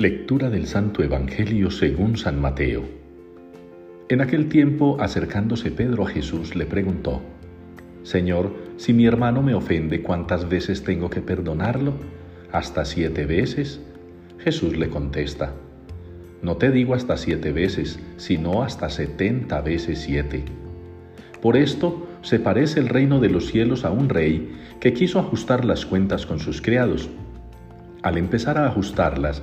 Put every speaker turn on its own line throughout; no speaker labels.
Lectura del Santo Evangelio según San Mateo. En aquel tiempo, acercándose Pedro a Jesús, le preguntó, Señor, si mi hermano me ofende, ¿cuántas veces tengo que perdonarlo? ¿Hasta siete veces? Jesús le contesta, No te digo hasta siete veces, sino hasta setenta veces siete. Por esto se parece el reino de los cielos a un rey que quiso ajustar las cuentas con sus criados. Al empezar a ajustarlas,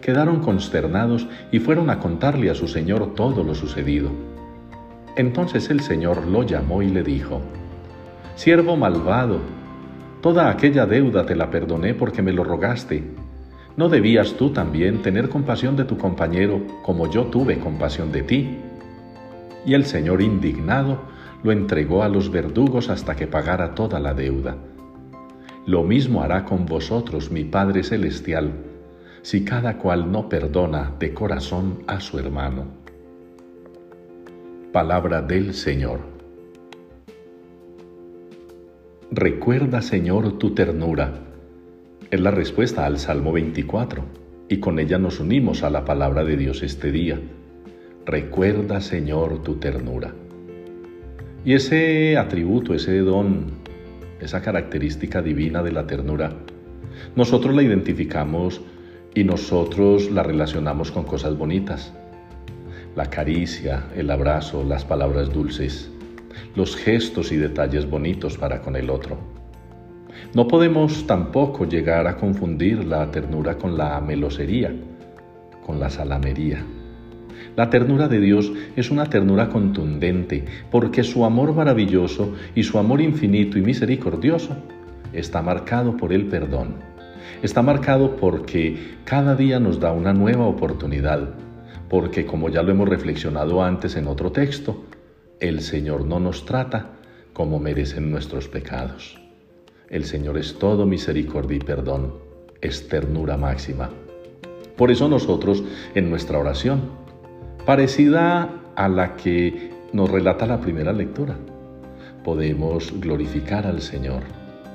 quedaron consternados y fueron a contarle a su señor todo lo sucedido. Entonces el señor lo llamó y le dijo, Siervo malvado, toda aquella deuda te la perdoné porque me lo rogaste. ¿No debías tú también tener compasión de tu compañero como yo tuve compasión de ti? Y el señor indignado lo entregó a los verdugos hasta que pagara toda la deuda. Lo mismo hará con vosotros mi Padre Celestial si cada cual no perdona de corazón a su hermano. Palabra del Señor. Recuerda, Señor, tu ternura. Es la respuesta al Salmo 24 y con ella nos unimos a la palabra de Dios este día. Recuerda, Señor, tu ternura. Y ese atributo, ese don, esa característica divina de la ternura, nosotros la identificamos y nosotros la relacionamos con cosas bonitas. La caricia, el abrazo, las palabras dulces, los gestos y detalles bonitos para con el otro. No podemos tampoco llegar a confundir la ternura con la melosería, con la salamería. La ternura de Dios es una ternura contundente porque su amor maravilloso y su amor infinito y misericordioso está marcado por el perdón Está marcado porque cada día nos da una nueva oportunidad, porque como ya lo hemos reflexionado antes en otro texto, el Señor no nos trata como merecen nuestros pecados. El Señor es todo misericordia y perdón, es ternura máxima. Por eso nosotros en nuestra oración, parecida a la que nos relata la primera lectura, podemos glorificar al Señor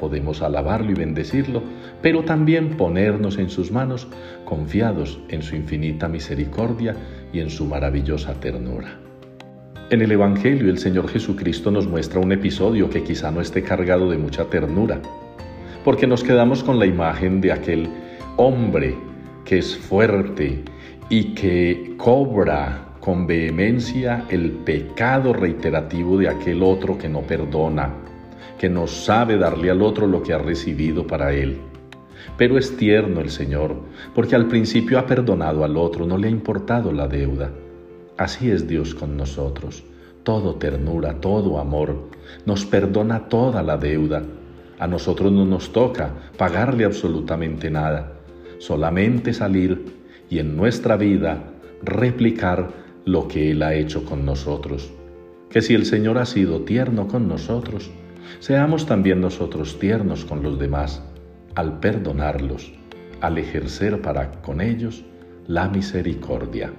podemos alabarlo y bendecirlo, pero también ponernos en sus manos confiados en su infinita misericordia y en su maravillosa ternura. En el Evangelio el Señor Jesucristo nos muestra un episodio que quizá no esté cargado de mucha ternura, porque nos quedamos con la imagen de aquel hombre que es fuerte y que cobra con vehemencia el pecado reiterativo de aquel otro que no perdona, que no sabe darle al otro lo que ha recibido para él. Pero es tierno el Señor, porque al principio ha perdonado al otro, no le ha importado la deuda. Así es Dios con nosotros, todo ternura, todo amor, nos perdona toda la deuda. A nosotros no nos toca pagarle absolutamente nada, solamente salir y en nuestra vida replicar lo que Él ha hecho con nosotros. Que si el Señor ha sido tierno con nosotros, Seamos también nosotros tiernos con los demás al perdonarlos, al ejercer para con ellos la misericordia.